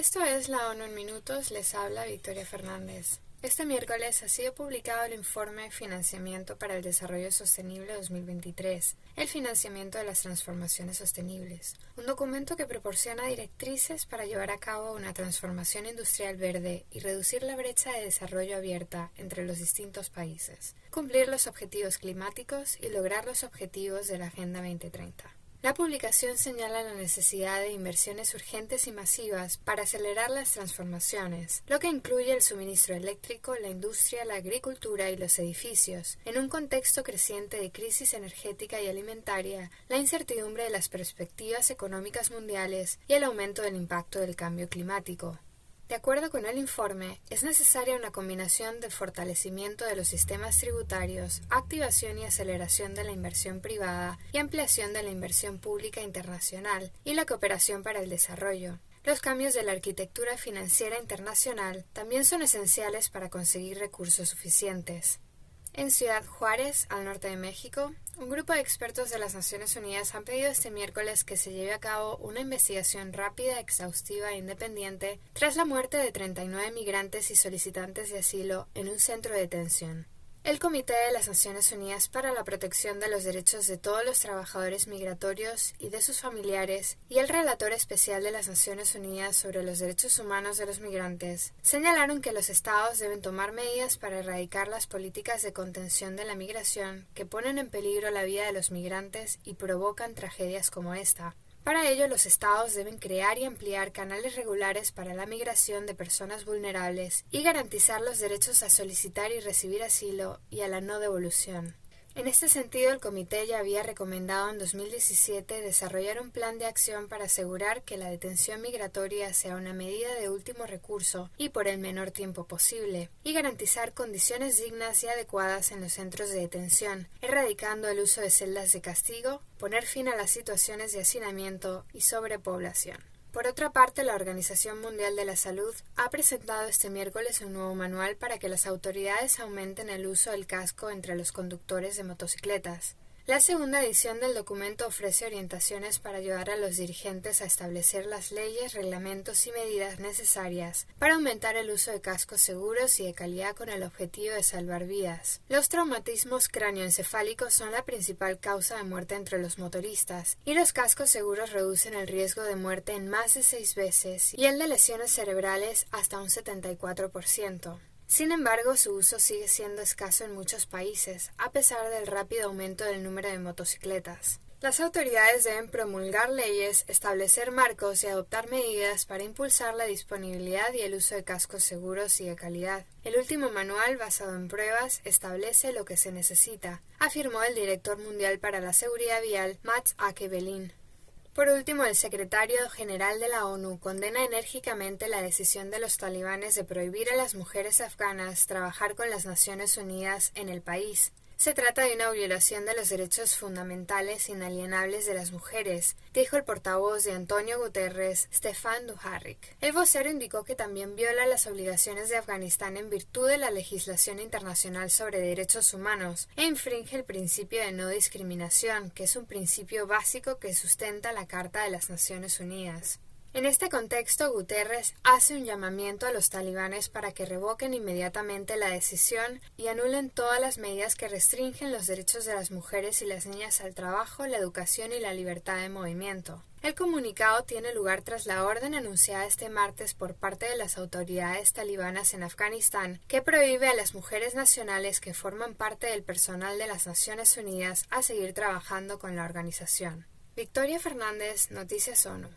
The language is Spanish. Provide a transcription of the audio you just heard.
Esto es la ONU en Minutos, les habla Victoria Fernández. Este miércoles ha sido publicado el informe Financiamiento para el Desarrollo Sostenible 2023, el financiamiento de las transformaciones sostenibles, un documento que proporciona directrices para llevar a cabo una transformación industrial verde y reducir la brecha de desarrollo abierta entre los distintos países, cumplir los objetivos climáticos y lograr los objetivos de la Agenda 2030. La publicación señala la necesidad de inversiones urgentes y masivas para acelerar las transformaciones, lo que incluye el suministro eléctrico, la industria, la agricultura y los edificios, en un contexto creciente de crisis energética y alimentaria, la incertidumbre de las perspectivas económicas mundiales y el aumento del impacto del cambio climático. De acuerdo con el informe, es necesaria una combinación de fortalecimiento de los sistemas tributarios, activación y aceleración de la inversión privada y ampliación de la inversión pública internacional y la cooperación para el desarrollo. Los cambios de la arquitectura financiera internacional también son esenciales para conseguir recursos suficientes. En Ciudad Juárez, al norte de México, un grupo de expertos de las Naciones Unidas han pedido este miércoles que se lleve a cabo una investigación rápida, exhaustiva e independiente tras la muerte de 39 migrantes y solicitantes de asilo en un centro de detención. El Comité de las Naciones Unidas para la Protección de los Derechos de todos los trabajadores migratorios y de sus familiares y el Relator Especial de las Naciones Unidas sobre los Derechos Humanos de los Migrantes señalaron que los Estados deben tomar medidas para erradicar las políticas de contención de la migración que ponen en peligro la vida de los migrantes y provocan tragedias como esta. Para ello, los Estados deben crear y ampliar canales regulares para la migración de personas vulnerables y garantizar los derechos a solicitar y recibir asilo y a la no devolución. En este sentido, el Comité ya había recomendado en 2017 desarrollar un plan de acción para asegurar que la detención migratoria sea una medida de último recurso y por el menor tiempo posible, y garantizar condiciones dignas y adecuadas en los centros de detención, erradicando el uso de celdas de castigo, poner fin a las situaciones de hacinamiento y sobrepoblación. Por otra parte, la Organización Mundial de la Salud ha presentado este miércoles un nuevo manual para que las autoridades aumenten el uso del casco entre los conductores de motocicletas. La segunda edición del documento ofrece orientaciones para ayudar a los dirigentes a establecer las leyes, reglamentos y medidas necesarias para aumentar el uso de cascos seguros y de calidad con el objetivo de salvar vidas. Los traumatismos cráneoencefálicos son la principal causa de muerte entre los motoristas y los cascos seguros reducen el riesgo de muerte en más de seis veces y el de lesiones cerebrales hasta un 74%. Sin embargo, su uso sigue siendo escaso en muchos países, a pesar del rápido aumento del número de motocicletas. Las autoridades deben promulgar leyes, establecer marcos y adoptar medidas para impulsar la disponibilidad y el uso de cascos seguros y de calidad. El último manual, basado en pruebas, establece lo que se necesita, afirmó el director mundial para la seguridad vial, Mats Akebelin. Por último, el secretario general de la ONU condena enérgicamente la decisión de los talibanes de prohibir a las mujeres afganas trabajar con las Naciones Unidas en el país. Se trata de una violación de los derechos fundamentales inalienables de las mujeres, dijo el portavoz de Antonio Guterres, Stefan Dujarric. El vocero indicó que también viola las obligaciones de Afganistán en virtud de la legislación internacional sobre derechos humanos e infringe el principio de no discriminación, que es un principio básico que sustenta la Carta de las Naciones Unidas. En este contexto, Guterres hace un llamamiento a los talibanes para que revoquen inmediatamente la decisión y anulen todas las medidas que restringen los derechos de las mujeres y las niñas al trabajo, la educación y la libertad de movimiento. El comunicado tiene lugar tras la orden anunciada este martes por parte de las autoridades talibanas en Afganistán que prohíbe a las mujeres nacionales que forman parte del personal de las Naciones Unidas a seguir trabajando con la organización. Victoria Fernández, Noticias ONU.